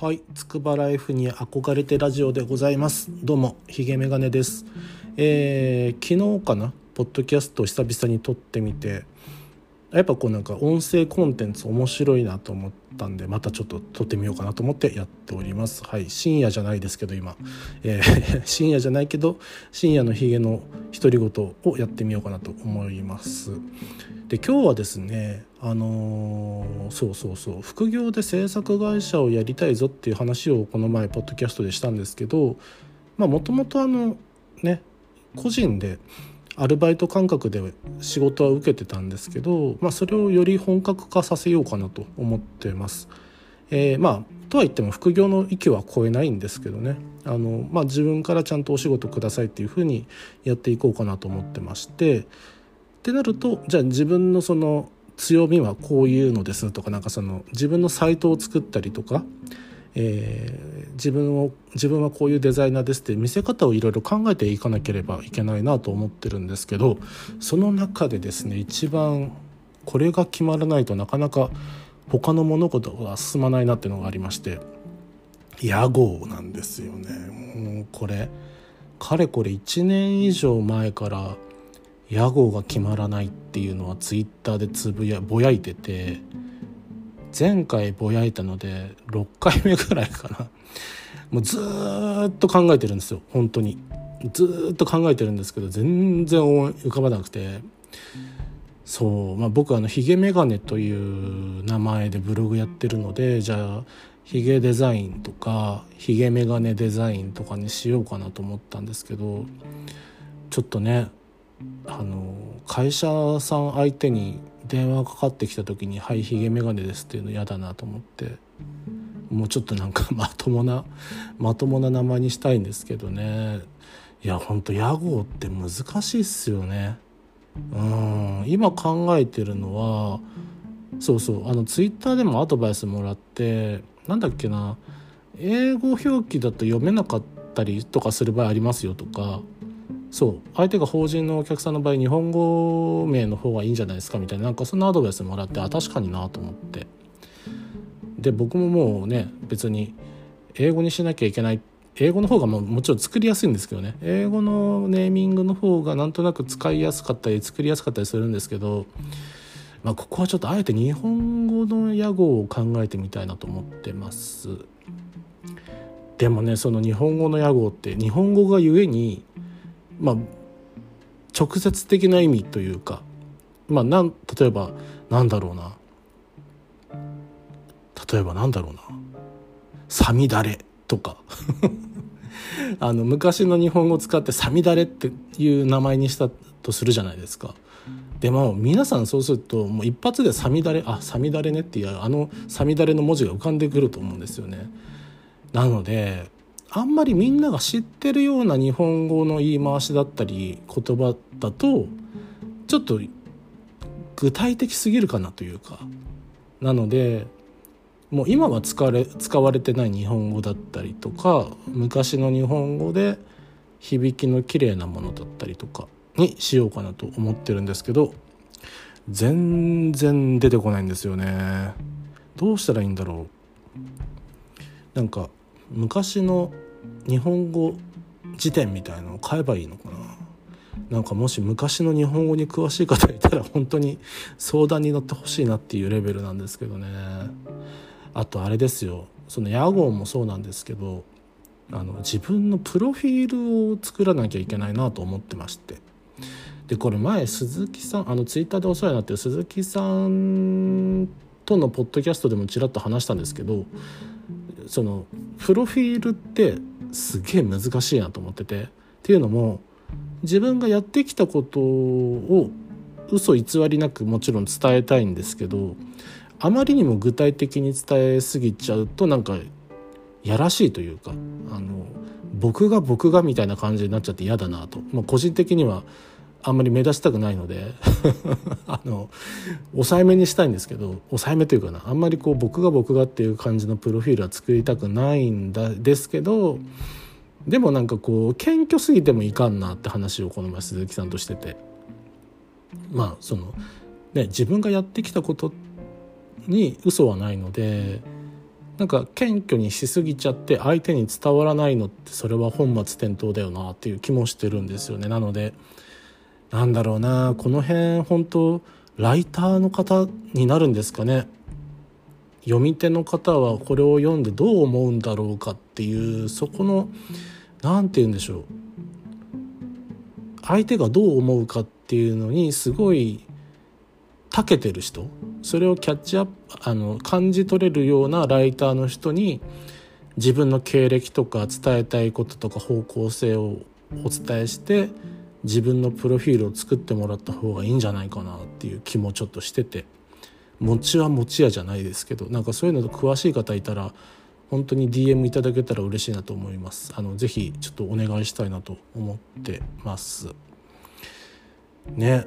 はい、つくばライフに憧れてラジオでございます。どうも、ひげメガネです。えー昨日かな、ポッドキャストを久々に撮ってみて、やっぱこうなんか音声コンテンツ面白いなと思ったんで、またちょっと撮ってみようかなと思ってやっております。はい、深夜じゃないですけど今、えー 深夜じゃないけど、深夜のひげの独り言をやってみようかなと思います。で今日はですねあのーそうそうそう副業で制作会社をやりたいぞっていう話をこの前ポッドキャストでしたんですけどまあもともとあのね個人でアルバイト感覚で仕事は受けてたんですけど、まあ、それをより本格化させようかなと思ってます。えーまあとは言っても副業の域は超えないんですけどねあの、まあ、自分からちゃんとお仕事くださいっていうふうにやっていこうかなと思ってましてってなるとじゃあ自分のその強みはこういうのですとかなんかその自分のサイトを作ったりとか、えー自分を自分はこういうデザイナーですって見せ方をいろいろ考えていかなければいけないなと思ってるんですけどその中でですね一番これが決まらないとなかなか他の物事が進まないなっていうのがありまして屋号なんですよね。もうこれかれこれ1年以上前から屋号が決まらないっていうのはツイッターでつぶやぼやいてて前回ぼやいたので6回目ぐらいかな。もうずーっと考えてるんですよ。本当に。ずーっと考えてるんですけど全然思い浮かばなくて。そう、まあ、僕あのヒゲメガネという名前でブログやってるのでじゃあヒゲデザインとかヒゲメガネデザインとかにしようかなと思ったんですけどちょっとねあの会社さん相手に電話かかってきた時に「はいヒゲメガネです」っていうの嫌だなと思ってもうちょっとなんか まともなまともな名前にしたいんですけどね。いやほんと屋号って難しいっすよね。うん。今考えてるのはそうそうあのツイッターでもアドバイスもらってなんだっけな英語表記だと読めなかったりとかする場合ありますよとかそう。相手が法人のお客さんの場合日本語名の方がいいんじゃないですかみたいな。なんかそんなアドバイスもらってあ確かになと思って。で僕ももうね別に英語にしなきゃいけない。英語の方がももちろん作りやすいんですけどね。英語のネーミングの方がなんとなく使いやすかったり作りやすかったりするんですけど、まあ、ここはちょっとあえて日本語の屋号を考えてみたいなと思ってます。でもねその日本語の屋号って日本語がゆえにまあ直接的な意味というかまあなん例えばなんだろうな例えばなんだろうな「さみだれ」とか あの昔の日本語を使って「さみだれ」っていう名前にしたとするじゃないですか。でも皆さんそうするともう一発で「さみだれ」あ「さみだれね」っていうあの「さみだれ」の文字が浮かんでくると思うんですよね。なのであんまりみんなが知ってるような日本語の言い回しだったり言葉だとちょっと具体的すぎるかなというか。なのでもう今は使われ使われてない日本語だったりとか昔の日本語で響きの綺麗なものだったりとかにしようかなと思ってるんですけど全然出てこないんですよね。どうしたらいいんだろう。なんか昔の日本語辞典みたいのを買えばいいのかな？なんかもし昔の日本語に詳しい方いたら本当に相談に乗ってほしいなっていうレベルなんですけどね。あとあれですよ。その屋号もそうなんですけどあの自分のプロフィールを作らなきゃいけないなと思ってまして。でこれ前鈴木さんあのツイッターでお世話になってる鈴木さんとのポッドキャストでもちらっと話したんですけどそのプロフィールってすげえ難しいなと思ってて。っていうのも自分がやってきたことを嘘偽りなくもちろん伝えたいんですけどあまりにも具体的に伝えすぎちゃうとなんかやらしいというかあの僕が僕がみたいな感じになっちゃって嫌だなと、まあ、個人的にはあんまり目立ちたくないので あの抑えめにしたいんですけど抑えめというかなあんまりこう僕が僕がっていう感じのプロフィールは作りたくないんだですけどでもなんかこう謙虚すぎてもいかんなって話をこの前鈴木さんとしてて。まあそのね自分がやってきたことに嘘はないのでなんか謙虚にしすぎちゃって相手に伝わらないのってそれは本末転倒だよなっていう気もしてるんですよね。なのでなんだろうなこの辺本当ライターの方になるんですかね。読み手の方はこれを読んでどう思うんだろうかっていうそこの何て言うんでしょう。相手がどう思うかっていうのにすごい長けてる人。それをキャッチアップあの感じ取れるようなライターの人に自分の経歴とか伝えたいこととか方向性をお伝えして自分のプロフィールを作ってもらった方がいいんじゃないかなっていう気もちょっとしてて。餅は餅屋じゃないですけどなんかそういうの詳しい方いたら本当に DM いただけたら嬉しいなと思います。あのぜひちょっとお願いしたいなと思ってます。ね。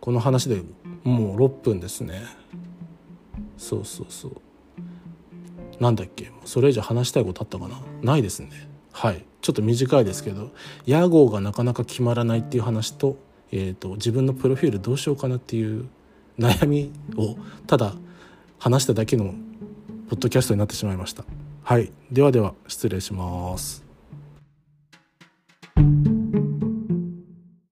この話でもう6分ですね。そうそうそう。なんだっけ？それ以上話したいことあったかな？ないですね。はい。ちょっと短いですけど屋号がなかなか決まらないっていう話と,、えーと、自分のプロフィールどうしようかなっていう悩みをただ話しただけのポッドキャストになってしまいました。はい。ではでは失礼します。